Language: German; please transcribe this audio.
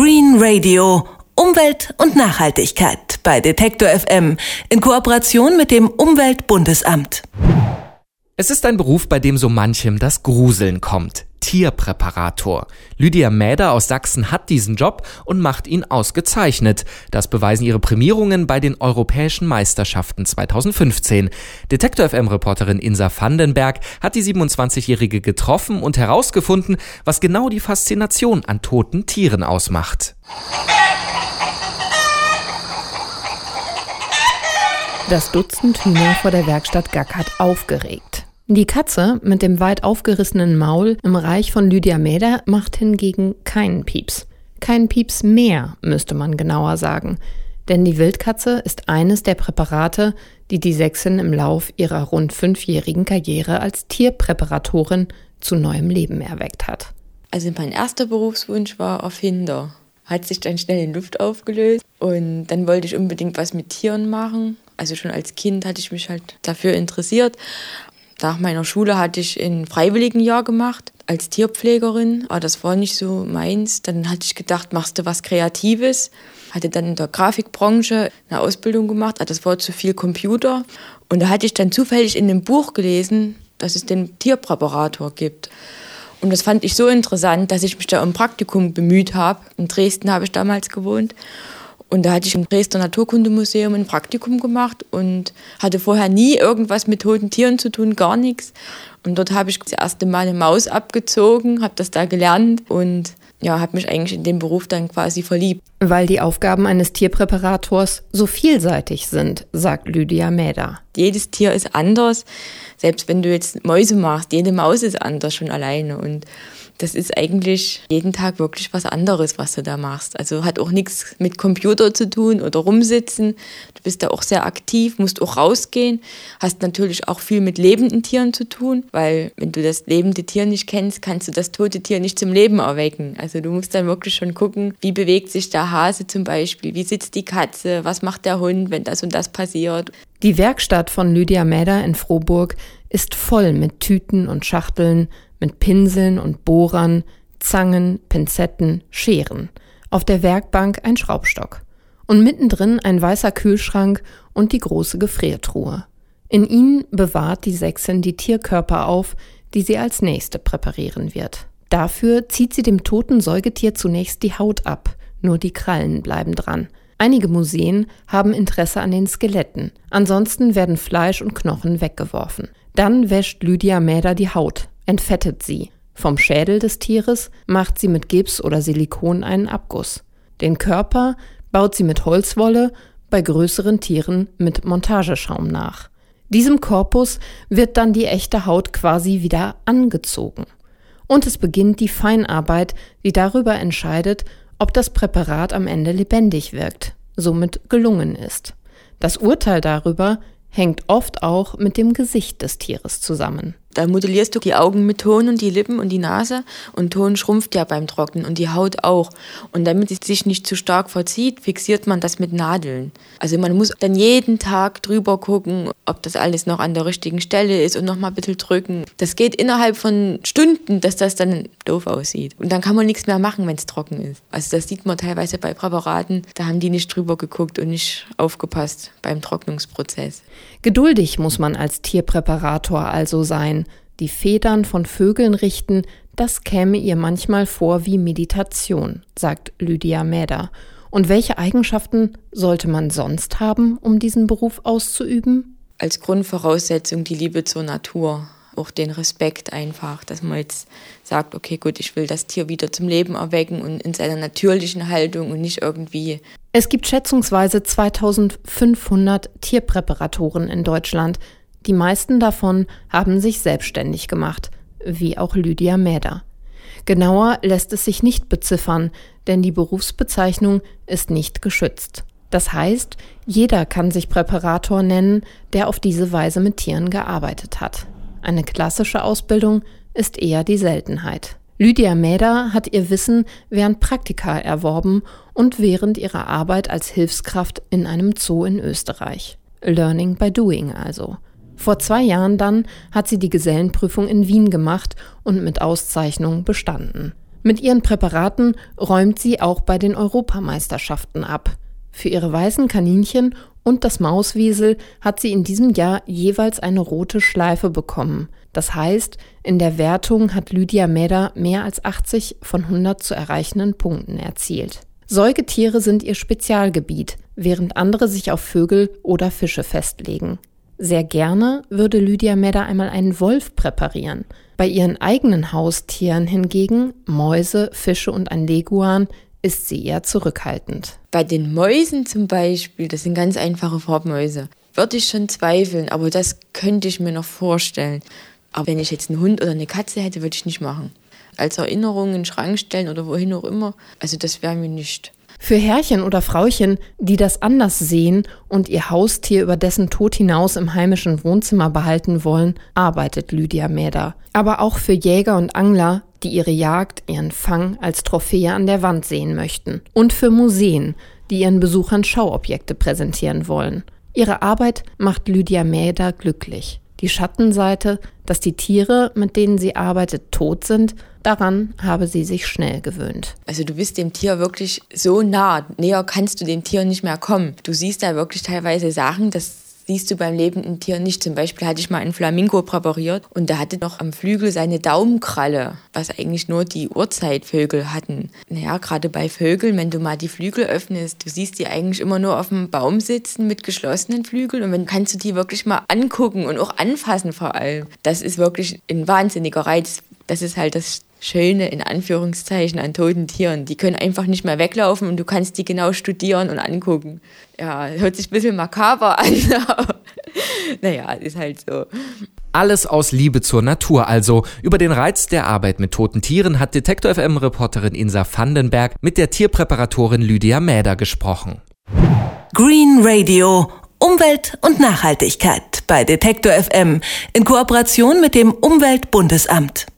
Green Radio. Umwelt und Nachhaltigkeit bei Detektor FM in Kooperation mit dem Umweltbundesamt. Es ist ein Beruf, bei dem so manchem das Gruseln kommt. Tierpräparator. Lydia Mäder aus Sachsen hat diesen Job und macht ihn ausgezeichnet. Das beweisen ihre Prämierungen bei den Europäischen Meisterschaften 2015. Detektor FM-Reporterin Insa Vandenberg hat die 27-Jährige getroffen und herausgefunden, was genau die Faszination an toten Tieren ausmacht. Das Dutzend Hühner vor der Werkstatt gackert aufgeregt. Die Katze mit dem weit aufgerissenen Maul im Reich von Lydia Mäder macht hingegen keinen Pieps. Keinen Pieps mehr, müsste man genauer sagen. Denn die Wildkatze ist eines der Präparate, die die Sächsin im Lauf ihrer rund fünfjährigen Karriere als Tierpräparatorin zu neuem Leben erweckt hat. Also mein erster Berufswunsch war Erfinder. Hat sich dann schnell in Luft aufgelöst und dann wollte ich unbedingt was mit Tieren machen. Also schon als Kind hatte ich mich halt dafür interessiert, nach meiner Schule hatte ich ein Freiwilligenjahr gemacht als Tierpflegerin, aber das war nicht so meins. Dann hatte ich gedacht, machst du was Kreatives. Hatte dann in der Grafikbranche eine Ausbildung gemacht, aber das war zu viel Computer. Und da hatte ich dann zufällig in einem Buch gelesen, dass es den Tierpräparator gibt. Und das fand ich so interessant, dass ich mich da um Praktikum bemüht habe. In Dresden habe ich damals gewohnt. Und da hatte ich im Dresdner Naturkundemuseum ein Praktikum gemacht und hatte vorher nie irgendwas mit toten Tieren zu tun, gar nichts. Und dort habe ich das erste Mal eine Maus abgezogen, habe das da gelernt und ja, habe mich eigentlich in den Beruf dann quasi verliebt. Weil die Aufgaben eines Tierpräparators so vielseitig sind, sagt Lydia Mäder. Jedes Tier ist anders. Selbst wenn du jetzt Mäuse machst, jede Maus ist anders schon alleine. Und das ist eigentlich jeden Tag wirklich was anderes, was du da machst. Also hat auch nichts mit Computer zu tun oder rumsitzen. Du bist da auch sehr aktiv, musst auch rausgehen, hast natürlich auch viel mit lebenden Tieren zu tun, weil wenn du das lebende Tier nicht kennst, kannst du das tote Tier nicht zum Leben erwecken. Also du musst dann wirklich schon gucken, wie bewegt sich der Hase zum Beispiel, wie sitzt die Katze, was macht der Hund, wenn das und das passiert. Die Werkstatt von Lydia Mäder in Frohburg ist voll mit Tüten und Schachteln, mit Pinseln und Bohrern, Zangen, Pinzetten, Scheren. Auf der Werkbank ein Schraubstock. Und mittendrin ein weißer Kühlschrank und die große Gefriertruhe. In ihnen bewahrt die Sächsin die Tierkörper auf, die sie als nächste präparieren wird. Dafür zieht sie dem toten Säugetier zunächst die Haut ab, nur die Krallen bleiben dran. Einige Museen haben Interesse an den Skeletten, ansonsten werden Fleisch und Knochen weggeworfen. Dann wäscht Lydia Mäder die Haut, entfettet sie. Vom Schädel des Tieres macht sie mit Gips oder Silikon einen Abguss. Den Körper baut sie mit Holzwolle, bei größeren Tieren mit Montageschaum nach. Diesem Korpus wird dann die echte Haut quasi wieder angezogen. Und es beginnt die Feinarbeit, die darüber entscheidet, ob das Präparat am Ende lebendig wirkt, somit gelungen ist. Das Urteil darüber hängt oft auch mit dem Gesicht des Tieres zusammen. Da modellierst du die Augen mit Ton und die Lippen und die Nase und Ton schrumpft ja beim Trocknen und die Haut auch. Und damit es sich nicht zu stark verzieht, fixiert man das mit Nadeln. Also man muss dann jeden Tag drüber gucken, ob das alles noch an der richtigen Stelle ist und noch mal ein bisschen drücken. Das geht innerhalb von Stunden, dass das dann doof aussieht. Und dann kann man nichts mehr machen, wenn es trocken ist. Also das sieht man teilweise bei Präparaten, da haben die nicht drüber geguckt und nicht aufgepasst beim Trocknungsprozess. Geduldig muss man als Tierpräparator also sein. Die Federn von Vögeln richten, das käme ihr manchmal vor wie Meditation, sagt Lydia Mäder. Und welche Eigenschaften sollte man sonst haben, um diesen Beruf auszuüben? Als Grundvoraussetzung die Liebe zur Natur, auch den Respekt einfach, dass man jetzt sagt, okay, gut, ich will das Tier wieder zum Leben erwecken und in seiner natürlichen Haltung und nicht irgendwie. Es gibt schätzungsweise 2500 Tierpräparatoren in Deutschland. Die meisten davon haben sich selbstständig gemacht, wie auch Lydia Mäder. Genauer lässt es sich nicht beziffern, denn die Berufsbezeichnung ist nicht geschützt. Das heißt, jeder kann sich Präparator nennen, der auf diese Weise mit Tieren gearbeitet hat. Eine klassische Ausbildung ist eher die Seltenheit. Lydia Mäder hat ihr Wissen während Praktika erworben und während ihrer Arbeit als Hilfskraft in einem Zoo in Österreich. Learning by doing also. Vor zwei Jahren dann hat sie die Gesellenprüfung in Wien gemacht und mit Auszeichnung bestanden. Mit ihren Präparaten räumt sie auch bei den Europameisterschaften ab. Für ihre weißen Kaninchen und das Mauswiesel hat sie in diesem Jahr jeweils eine rote Schleife bekommen. Das heißt, in der Wertung hat Lydia Meder mehr als 80 von 100 zu erreichenden Punkten erzielt. Säugetiere sind ihr Spezialgebiet, während andere sich auf Vögel oder Fische festlegen. Sehr gerne würde Lydia Meder einmal einen Wolf präparieren. Bei ihren eigenen Haustieren hingegen, Mäuse, Fische und ein Leguan, ist sie eher zurückhaltend. Bei den Mäusen zum Beispiel, das sind ganz einfache Farbmäuse, würde ich schon zweifeln, aber das könnte ich mir noch vorstellen. Aber wenn ich jetzt einen Hund oder eine Katze hätte, würde ich nicht machen. Als Erinnerung in den Schrank stellen oder wohin auch immer, also das wäre mir nicht. Für Herrchen oder Frauchen, die das anders sehen und ihr Haustier über dessen Tod hinaus im heimischen Wohnzimmer behalten wollen, arbeitet Lydia Mäder. Aber auch für Jäger und Angler, die ihre Jagd, ihren Fang als Trophäe an der Wand sehen möchten. Und für Museen, die ihren Besuchern Schauobjekte präsentieren wollen. Ihre Arbeit macht Lydia Mäder glücklich. Die Schattenseite, dass die Tiere, mit denen sie arbeitet, tot sind, daran habe sie sich schnell gewöhnt. Also du bist dem Tier wirklich so nah, näher kannst du dem Tier nicht mehr kommen. Du siehst da wirklich teilweise Sachen, das siehst du beim lebenden Tier nicht. Zum Beispiel hatte ich mal einen Flamingo präpariert und der hatte noch am Flügel seine Daumenkralle, was eigentlich nur die Urzeitvögel hatten. Naja, gerade bei Vögeln, wenn du mal die Flügel öffnest, du siehst die eigentlich immer nur auf dem Baum sitzen mit geschlossenen Flügeln und dann kannst du die wirklich mal angucken und auch anfassen vor allem. Das ist wirklich ein wahnsinniger Reiz. Das ist halt das Schöne in Anführungszeichen an toten Tieren. Die können einfach nicht mehr weglaufen und du kannst die genau studieren und angucken. Ja, hört sich ein bisschen makaber an, aber naja, ist halt so. Alles aus Liebe zur Natur also. Über den Reiz der Arbeit mit toten Tieren hat Detektor FM-Reporterin Insa Vandenberg mit der Tierpräparatorin Lydia Mäder gesprochen. Green Radio. Umwelt und Nachhaltigkeit bei Detektor FM in Kooperation mit dem Umweltbundesamt.